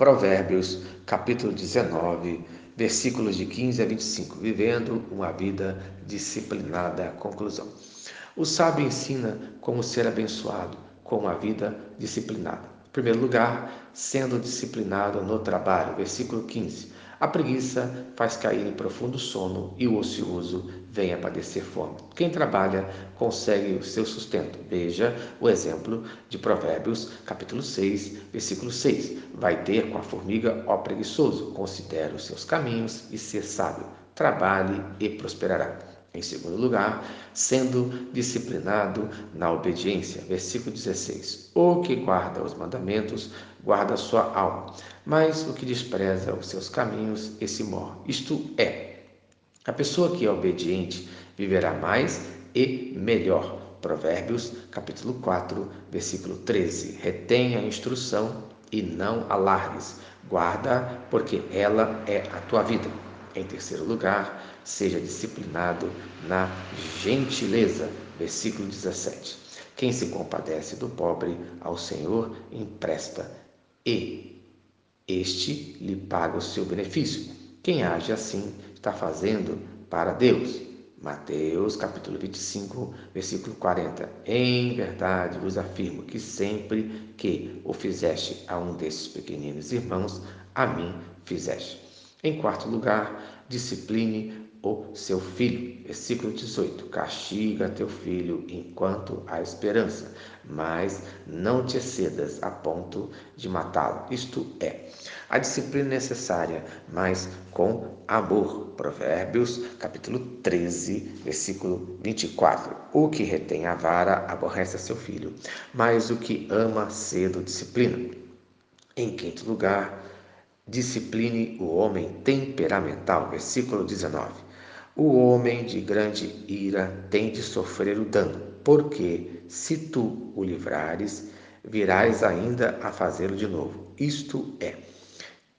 Provérbios, capítulo 19, versículos de 15 a 25. Vivendo uma vida disciplinada. Conclusão. O sábio ensina como ser abençoado com uma vida disciplinada. Em primeiro lugar, sendo disciplinado no trabalho. Versículo 15. A preguiça faz cair em profundo sono e o ocioso vem a padecer fome. Quem trabalha consegue o seu sustento. Veja o exemplo de Provérbios, capítulo 6, versículo 6. Vai ter com a formiga, ó preguiçoso, considere os seus caminhos e ser sábio. Trabalhe e prosperará. Em segundo lugar, sendo disciplinado na obediência. Versículo 16. O que guarda os mandamentos, guarda sua alma, mas o que despreza os seus caminhos, esse morre. Isto é, a pessoa que é obediente viverá mais e melhor. Provérbios, capítulo 4, versículo 13. Retenha a instrução e não alargues. Guarda, porque ela é a tua vida. Em terceiro lugar, seja disciplinado na gentileza. Versículo 17. Quem se compadece do pobre ao Senhor empresta e este lhe paga o seu benefício. Quem age assim está fazendo para Deus. Mateus capítulo 25, versículo 40. Em verdade vos afirmo que sempre que o fizeste a um desses pequeninos irmãos, a mim fizeste. Em quarto lugar, discipline o seu filho. Versículo 18: Castiga teu filho enquanto há esperança, mas não te excedas a ponto de matá-lo. Isto é, a disciplina necessária, mas com amor. Provérbios, capítulo 13, versículo 24. O que retém a vara aborrece a seu filho, mas o que ama cedo disciplina. Em quinto lugar, discipline o homem temperamental. Versículo 19. O homem de grande ira tem de sofrer o dano, porque se tu o livrares, virás ainda a fazê-lo de novo. Isto é,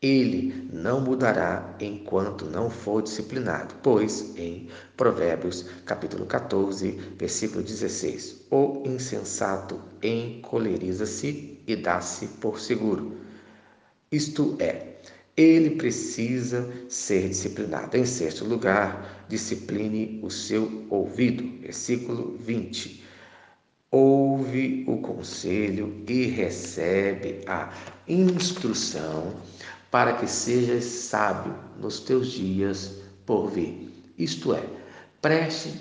ele não mudará enquanto não for disciplinado, pois em Provérbios, capítulo 14, versículo 16, o insensato encoleriza-se e dá-se por seguro. Isto é, ele precisa ser disciplinado. Em sexto lugar, discipline o seu ouvido. Versículo 20. Ouve o conselho e recebe a instrução para que sejas sábio nos teus dias por vir. Isto é, preste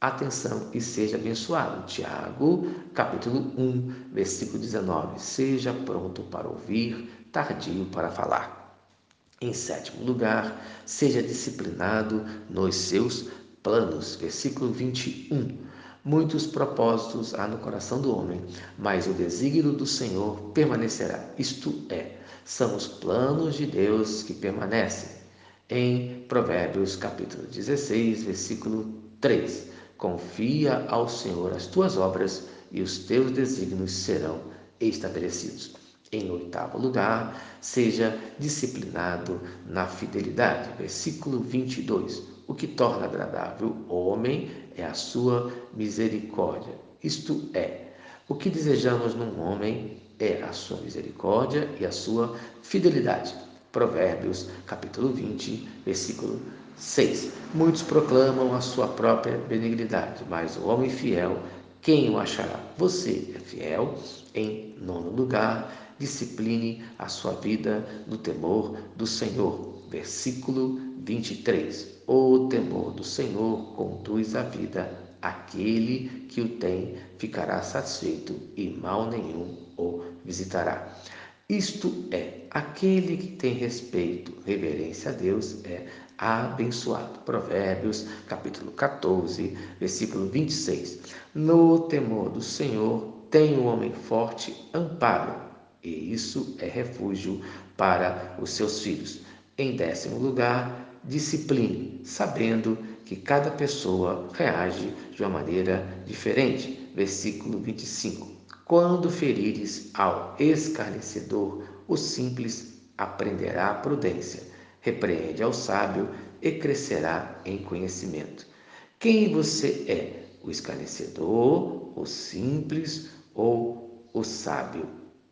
atenção e seja abençoado. Tiago, capítulo 1, versículo 19. Seja pronto para ouvir, tardio para falar. Em sétimo lugar, seja disciplinado nos seus planos. Versículo 21. Muitos propósitos há no coração do homem, mas o desígnio do Senhor permanecerá. Isto é, são os planos de Deus que permanecem. Em Provérbios capítulo 16, versículo 3. Confia ao Senhor as tuas obras e os teus desígnios serão estabelecidos. Em oitavo lugar, seja disciplinado na fidelidade. Versículo 22. O que torna agradável o homem é a sua misericórdia. Isto é, o que desejamos num homem é a sua misericórdia e a sua fidelidade. Provérbios, capítulo 20, versículo 6. Muitos proclamam a sua própria benignidade, mas o homem fiel, quem o achará? Você é fiel? Em nono lugar, discipline a sua vida no temor do Senhor. Versículo 23. O temor do Senhor conduz a vida. Aquele que o tem ficará satisfeito e mal nenhum o visitará. Isto é, aquele que tem respeito, reverência a Deus é abençoado. Provérbios, capítulo 14, versículo 26. No temor do Senhor tem o homem forte amparo, e isso é refúgio para os seus filhos. Em décimo lugar, discipline, sabendo que cada pessoa reage de uma maneira diferente. Versículo 25. Quando ferires ao escarnecedor, o simples aprenderá a prudência. Repreende ao sábio e crescerá em conhecimento. Quem você é? O escarnecedor, o simples ou o sábio?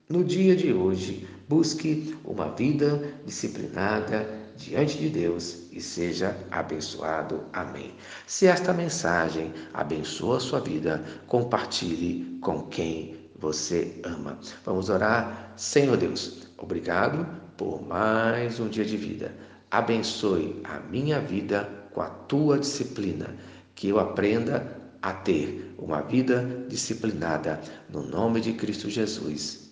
No dia de hoje, Busque uma vida disciplinada diante de Deus e seja abençoado. Amém. Se esta mensagem abençoa a sua vida, compartilhe com quem você ama. Vamos orar. Senhor Deus, obrigado por mais um dia de vida. Abençoe a minha vida com a tua disciplina, que eu aprenda a ter uma vida disciplinada no nome de Cristo Jesus.